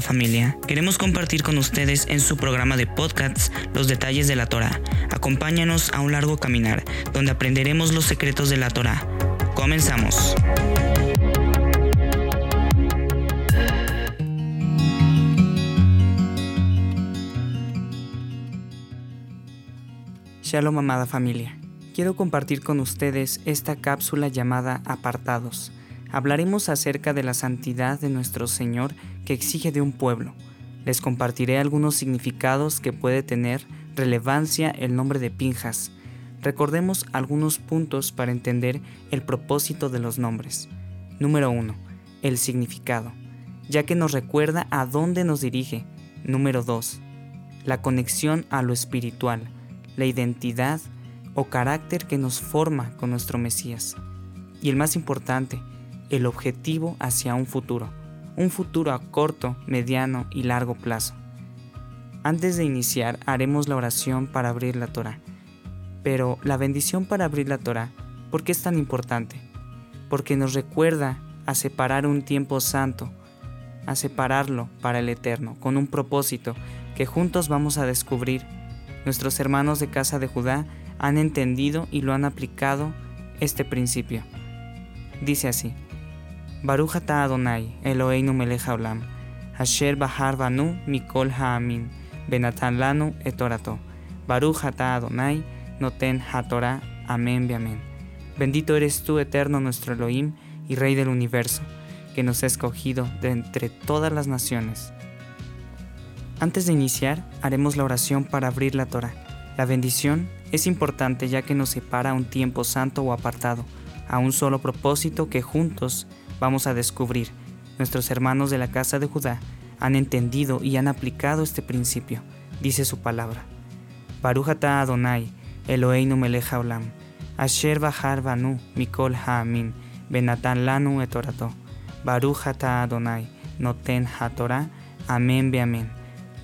familia. Queremos compartir con ustedes en su programa de podcasts los detalles de la Torah. Acompáñanos a un largo caminar donde aprenderemos los secretos de la Torah. Comenzamos. Shalom amada familia. Quiero compartir con ustedes esta cápsula llamada Apartados hablaremos acerca de la santidad de nuestro Señor que exige de un pueblo. Les compartiré algunos significados que puede tener relevancia el nombre de Pinjas. Recordemos algunos puntos para entender el propósito de los nombres. Número 1. El significado, ya que nos recuerda a dónde nos dirige. Número 2. La conexión a lo espiritual, la identidad o carácter que nos forma con nuestro Mesías. Y el más importante, el objetivo hacia un futuro, un futuro a corto, mediano y largo plazo. Antes de iniciar haremos la oración para abrir la Torah. Pero la bendición para abrir la Torah, ¿por qué es tan importante? Porque nos recuerda a separar un tiempo santo, a separarlo para el eterno, con un propósito que juntos vamos a descubrir. Nuestros hermanos de casa de Judá han entendido y lo han aplicado este principio. Dice así, Baruch ata Adonai, Eloheinu melech haolam, asher bahar banu mikol ha'amin, benatan lanu et orato. Baruch ata Adonai, noten hatorah, amén amén. Bendito eres tú, eterno nuestro Elohim y Rey del universo, que nos ha escogido de entre todas las naciones. Antes de iniciar, haremos la oración para abrir la Torah. La bendición es importante ya que nos separa un tiempo santo o apartado, a un solo propósito que juntos vamos a descubrir. Nuestros hermanos de la casa de Judá han entendido y han aplicado este principio, dice su palabra. Barujata Adonai, Eloheinu melech haolam, asher bahar banu mikol ha'amin, benatan lanu etorato. Barujata Adonai, noten hatorah, amén be amén.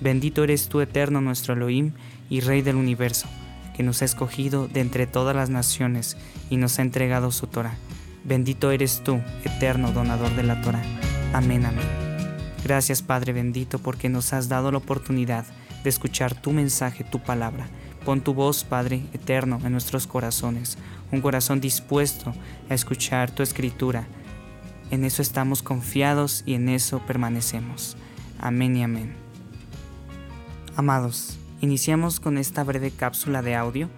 Bendito eres tú, eterno nuestro Elohim y Rey del universo, que nos ha escogido de entre todas las naciones y nos ha entregado su Torah. Bendito eres tú, eterno donador de la Torah. Amén, amén. Gracias Padre bendito porque nos has dado la oportunidad de escuchar tu mensaje, tu palabra. Pon tu voz, Padre eterno, en nuestros corazones, un corazón dispuesto a escuchar tu escritura. En eso estamos confiados y en eso permanecemos. Amén y amén. Amados, iniciamos con esta breve cápsula de audio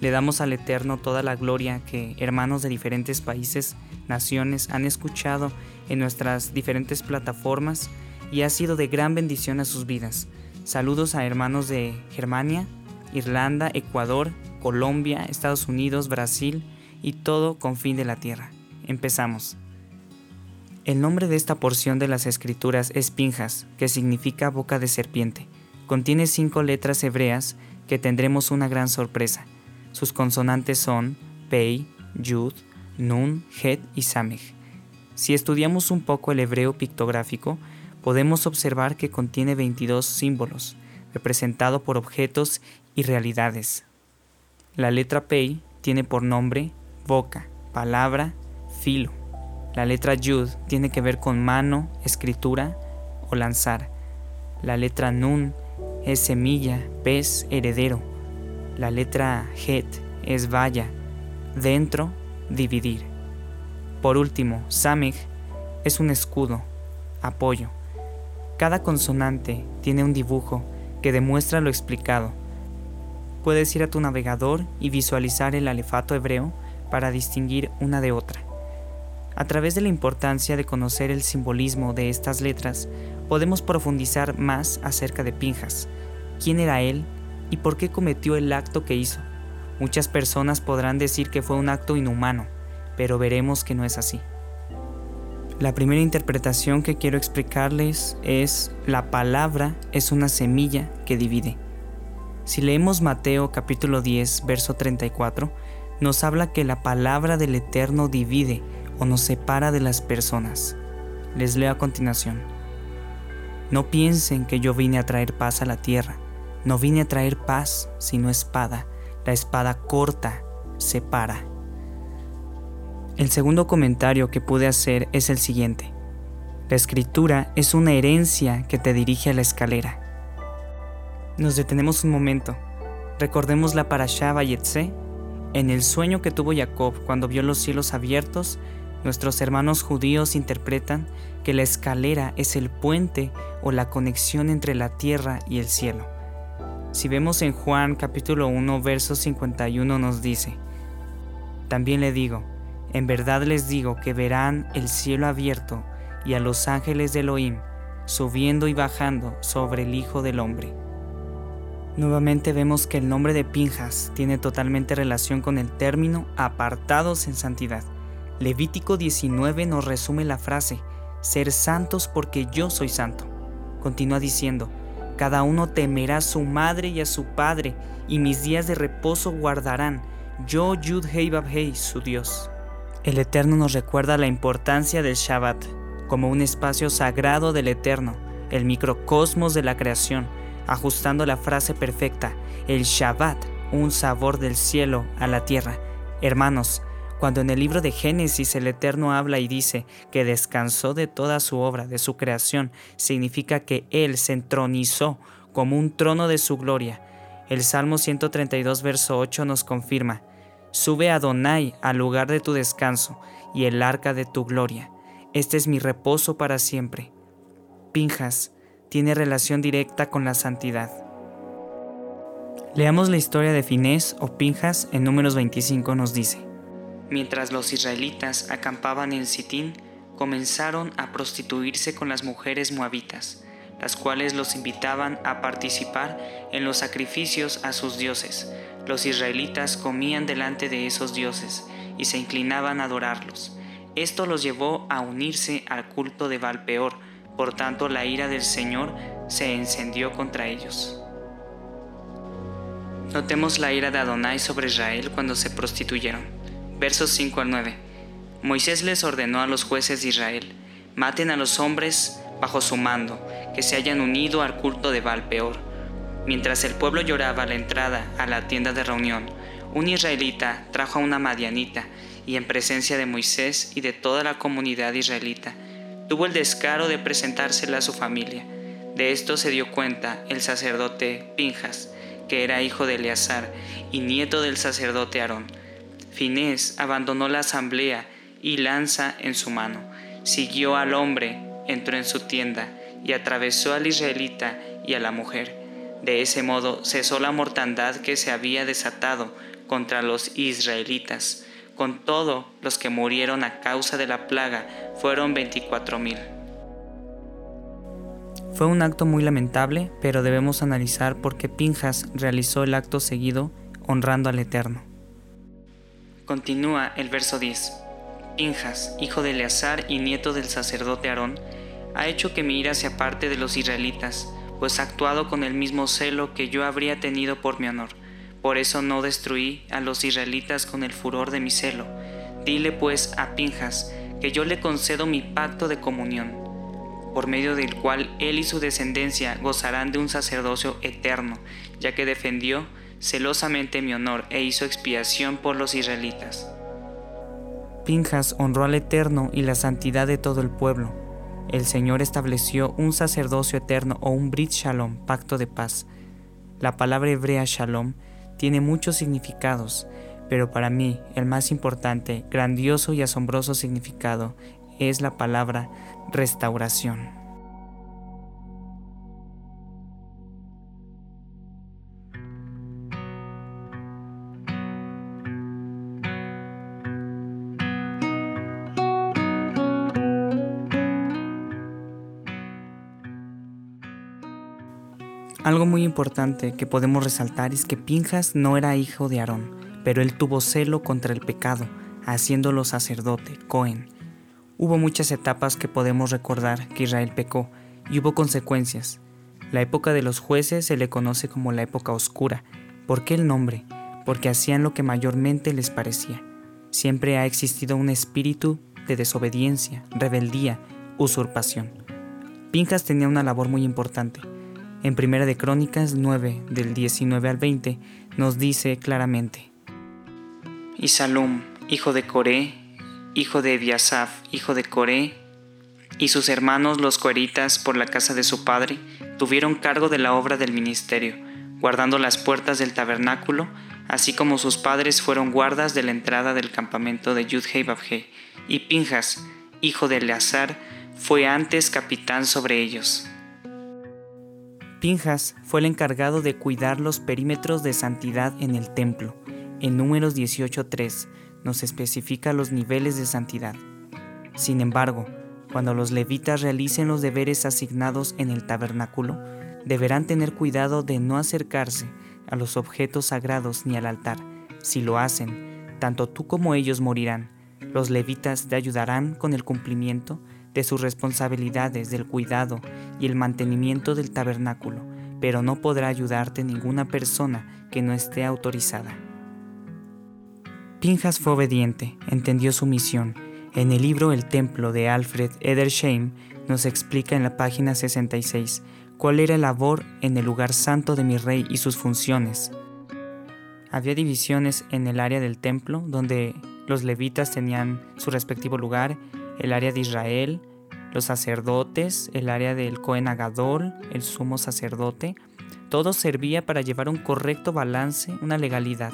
le damos al Eterno toda la gloria que hermanos de diferentes países, naciones han escuchado en nuestras diferentes plataformas y ha sido de gran bendición a sus vidas. Saludos a hermanos de Germania, Irlanda, Ecuador, Colombia, Estados Unidos, Brasil y todo con fin de la tierra. Empezamos. El nombre de esta porción de las escrituras es Pinjas, que significa boca de serpiente. Contiene cinco letras hebreas que tendremos una gran sorpresa. Sus consonantes son Pei, Yud, Nun, Het y Samech. Si estudiamos un poco el hebreo pictográfico, podemos observar que contiene 22 símbolos, representados por objetos y realidades. La letra Pei tiene por nombre boca, palabra, filo. La letra Yud tiene que ver con mano, escritura o lanzar. La letra Nun es semilla, pez, heredero. La letra Het es vaya, dentro, dividir. Por último, Samech es un escudo, apoyo. Cada consonante tiene un dibujo que demuestra lo explicado. Puedes ir a tu navegador y visualizar el alefato hebreo para distinguir una de otra. A través de la importancia de conocer el simbolismo de estas letras, podemos profundizar más acerca de Pinjas, quién era él y por qué cometió el acto que hizo. Muchas personas podrán decir que fue un acto inhumano, pero veremos que no es así. La primera interpretación que quiero explicarles es la palabra es una semilla que divide. Si leemos Mateo capítulo 10, verso 34, nos habla que la palabra del Eterno divide o nos separa de las personas. Les leo a continuación. No piensen que yo vine a traer paz a la tierra. No vine a traer paz, sino espada. La espada corta, separa. El segundo comentario que pude hacer es el siguiente. La escritura es una herencia que te dirige a la escalera. Nos detenemos un momento. Recordemos la parashá Bayetse. En el sueño que tuvo Jacob cuando vio los cielos abiertos, nuestros hermanos judíos interpretan que la escalera es el puente o la conexión entre la tierra y el cielo. Si vemos en Juan capítulo 1 verso 51 nos dice, También le digo, en verdad les digo que verán el cielo abierto y a los ángeles de Elohim subiendo y bajando sobre el Hijo del Hombre. Nuevamente vemos que el nombre de Pinjas tiene totalmente relación con el término apartados en santidad. Levítico 19 nos resume la frase, ser santos porque yo soy santo. Continúa diciendo, cada uno temerá a su madre y a su padre, y mis días de reposo guardarán, yo Yud Hei Hei, su Dios. El Eterno nos recuerda la importancia del Shabbat, como un espacio sagrado del Eterno, el microcosmos de la creación, ajustando la frase perfecta, el Shabbat, un sabor del cielo a la tierra. Hermanos, cuando en el libro de Génesis el Eterno habla y dice que descansó de toda su obra, de su creación, significa que Él se entronizó como un trono de su gloria. El Salmo 132, verso 8 nos confirma, Sube Adonai al lugar de tu descanso y el arca de tu gloria. Este es mi reposo para siempre. Pinjas tiene relación directa con la santidad. Leamos la historia de Finés o Pinjas en números 25 nos dice. Mientras los israelitas acampaban en Sitín, comenzaron a prostituirse con las mujeres moabitas, las cuales los invitaban a participar en los sacrificios a sus dioses. Los israelitas comían delante de esos dioses y se inclinaban a adorarlos. Esto los llevó a unirse al culto de Valpeor, por tanto la ira del Señor se encendió contra ellos. Notemos la ira de Adonai sobre Israel cuando se prostituyeron versos 5 al 9. Moisés les ordenó a los jueces de Israel, maten a los hombres bajo su mando, que se hayan unido al culto de Baal peor. Mientras el pueblo lloraba a la entrada a la tienda de reunión, un israelita trajo a una madianita y en presencia de Moisés y de toda la comunidad israelita, tuvo el descaro de presentársela a su familia. De esto se dio cuenta el sacerdote Pinjas, que era hijo de Eleazar y nieto del sacerdote Aarón Finés abandonó la asamblea y lanza en su mano. Siguió al hombre, entró en su tienda y atravesó al israelita y a la mujer. De ese modo cesó la mortandad que se había desatado contra los israelitas. Con todo, los que murieron a causa de la plaga fueron veinticuatro mil. Fue un acto muy lamentable, pero debemos analizar por qué Pinjas realizó el acto seguido honrando al Eterno. Continúa el verso 10. Pinjas, hijo de Eleazar y nieto del sacerdote Aarón, ha hecho que mi ira se aparte de los israelitas, pues ha actuado con el mismo celo que yo habría tenido por mi honor. Por eso no destruí a los israelitas con el furor de mi celo. Dile pues a Pinjas que yo le concedo mi pacto de comunión, por medio del cual él y su descendencia gozarán de un sacerdocio eterno, ya que defendió celosamente mi honor e hizo expiación por los israelitas. Pinjas honró al Eterno y la santidad de todo el pueblo. El Señor estableció un sacerdocio eterno o un Brit Shalom, pacto de paz. La palabra hebrea Shalom tiene muchos significados, pero para mí el más importante, grandioso y asombroso significado es la palabra restauración. Algo muy importante que podemos resaltar es que Pinjas no era hijo de Aarón, pero él tuvo celo contra el pecado, haciéndolo sacerdote, Cohen. Hubo muchas etapas que podemos recordar que Israel pecó y hubo consecuencias. La época de los jueces se le conoce como la época oscura. ¿Por qué el nombre? Porque hacían lo que mayormente les parecía. Siempre ha existido un espíritu de desobediencia, rebeldía, usurpación. Pinjas tenía una labor muy importante en Primera de Crónicas 9, del 19 al 20, nos dice claramente: Y Salum, hijo de Coré, hijo de Ebiasaf, hijo de Coré, y sus hermanos los coeritas por la casa de su padre tuvieron cargo de la obra del ministerio, guardando las puertas del tabernáculo, así como sus padres fueron guardas de la entrada del campamento de Yudhei Babhei, y Pinjas, hijo de Eleazar, fue antes capitán sobre ellos. Pinjas fue el encargado de cuidar los perímetros de santidad en el templo. En números 18.3 nos especifica los niveles de santidad. Sin embargo, cuando los levitas realicen los deberes asignados en el tabernáculo, deberán tener cuidado de no acercarse a los objetos sagrados ni al altar. Si lo hacen, tanto tú como ellos morirán. Los levitas te ayudarán con el cumplimiento de sus responsabilidades del cuidado y el mantenimiento del tabernáculo, pero no podrá ayudarte ninguna persona que no esté autorizada. Pinjas fue obediente, entendió su misión en el libro El Templo de Alfred Edersheim nos explica en la página 66 cuál era la labor en el lugar santo de mi rey y sus funciones. Había divisiones en el área del templo donde los levitas tenían su respectivo lugar, el área de Israel, los sacerdotes, el área del Cohen Agadol, el sumo sacerdote. Todo servía para llevar un correcto balance, una legalidad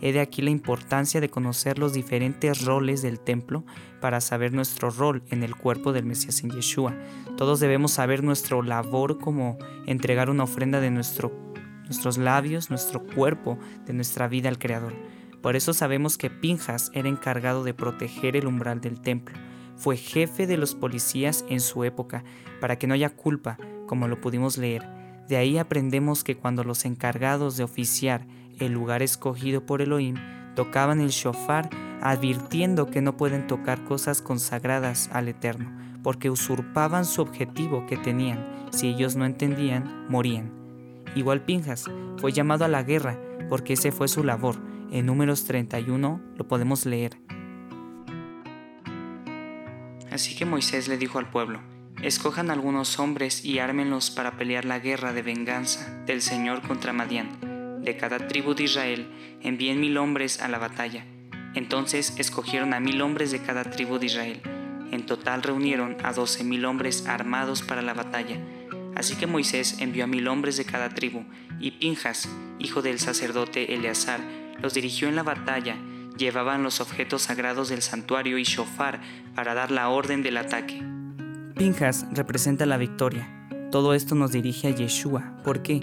He de aquí la importancia de conocer los diferentes roles del templo para saber nuestro rol en el cuerpo del Mesías en Yeshua. Todos debemos saber nuestro labor como entregar una ofrenda de nuestro, nuestros labios, nuestro cuerpo, de nuestra vida al Creador. Por eso sabemos que Pinjas era encargado de proteger el umbral del templo. Fue jefe de los policías en su época, para que no haya culpa, como lo pudimos leer. De ahí aprendemos que cuando los encargados de oficiar el lugar escogido por Elohim, tocaban el shofar advirtiendo que no pueden tocar cosas consagradas al Eterno, porque usurpaban su objetivo que tenían. Si ellos no entendían, morían. Igual Pinjas fue llamado a la guerra porque ese fue su labor. En números 31 lo podemos leer. Así que Moisés le dijo al pueblo, escojan algunos hombres y ármenlos para pelear la guerra de venganza del Señor contra Madián de cada tribu de Israel, envíen mil hombres a la batalla. Entonces escogieron a mil hombres de cada tribu de Israel. En total reunieron a doce mil hombres armados para la batalla. Así que Moisés envió a mil hombres de cada tribu, y Pinjas, hijo del sacerdote Eleazar, los dirigió en la batalla. Llevaban los objetos sagrados del santuario y shofar para dar la orden del ataque. Pinjas representa la victoria. Todo esto nos dirige a Yeshua. ¿Por qué?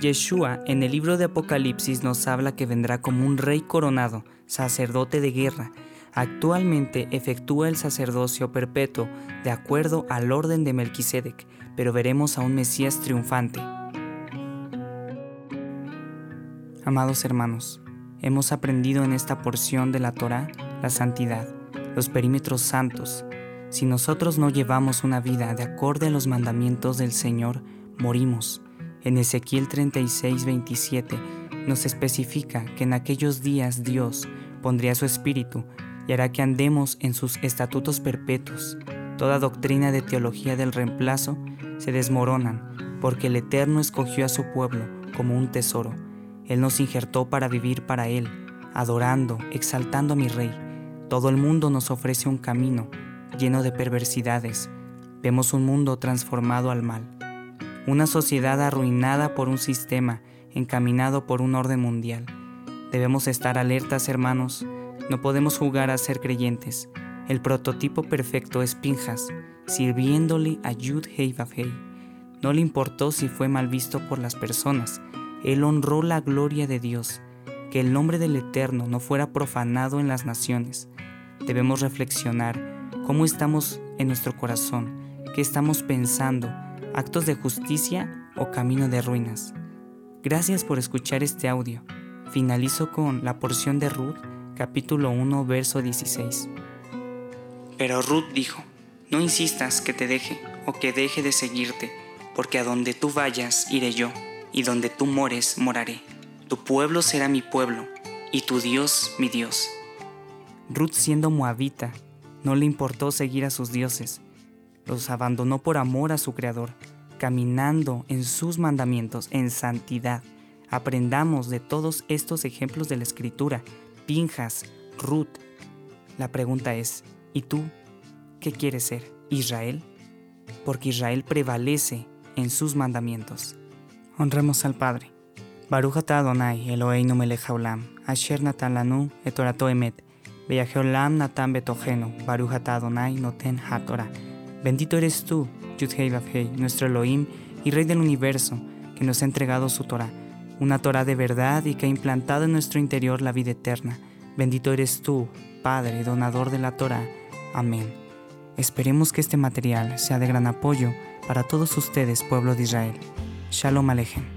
Yeshua en el libro de Apocalipsis nos habla que vendrá como un rey coronado, sacerdote de guerra. Actualmente efectúa el sacerdocio perpetuo de acuerdo al orden de Melquisedec, pero veremos a un Mesías triunfante. Amados hermanos, hemos aprendido en esta porción de la Torá la santidad, los perímetros santos. Si nosotros no llevamos una vida de acorde a los mandamientos del Señor, morimos. En Ezequiel 36, 27 nos especifica que en aquellos días Dios pondría su espíritu y hará que andemos en sus estatutos perpetuos. Toda doctrina de teología del reemplazo se desmoronan porque el Eterno escogió a su pueblo como un tesoro. Él nos injertó para vivir para Él, adorando, exaltando a mi Rey. Todo el mundo nos ofrece un camino lleno de perversidades. Vemos un mundo transformado al mal una sociedad arruinada por un sistema encaminado por un orden mundial. Debemos estar alertas, hermanos. No podemos jugar a ser creyentes. El prototipo perfecto es Pinjas, sirviéndole a Yud Hei No le importó si fue mal visto por las personas. Él honró la gloria de Dios, que el nombre del Eterno no fuera profanado en las naciones. Debemos reflexionar cómo estamos en nuestro corazón, qué estamos pensando, actos de justicia o camino de ruinas. Gracias por escuchar este audio. Finalizo con la porción de Ruth, capítulo 1, verso 16. Pero Ruth dijo, no insistas que te deje o que deje de seguirte, porque a donde tú vayas iré yo, y donde tú mores moraré. Tu pueblo será mi pueblo, y tu Dios mi Dios. Ruth siendo moabita, no le importó seguir a sus dioses, los abandonó por amor a su Creador, caminando en sus mandamientos en santidad. Aprendamos de todos estos ejemplos de la Escritura, Pinjas, Ruth. La pregunta es, ¿y tú qué quieres ser? ¿Israel? porque Israel prevalece en sus mandamientos. Honremos al Padre. Baruch atah Adonai Eloheinu asher natan lanu et torato emet, beyaheolam natan betogenu, Baruch atah Adonai noten hatorah. Bendito eres tú, Yudhei Vavhei, nuestro Elohim y Rey del universo, que nos ha entregado su Torah, una Torah de verdad y que ha implantado en nuestro interior la vida eterna. Bendito eres tú, Padre, donador de la Torah. Amén. Esperemos que este material sea de gran apoyo para todos ustedes, pueblo de Israel. Shalom Alejem.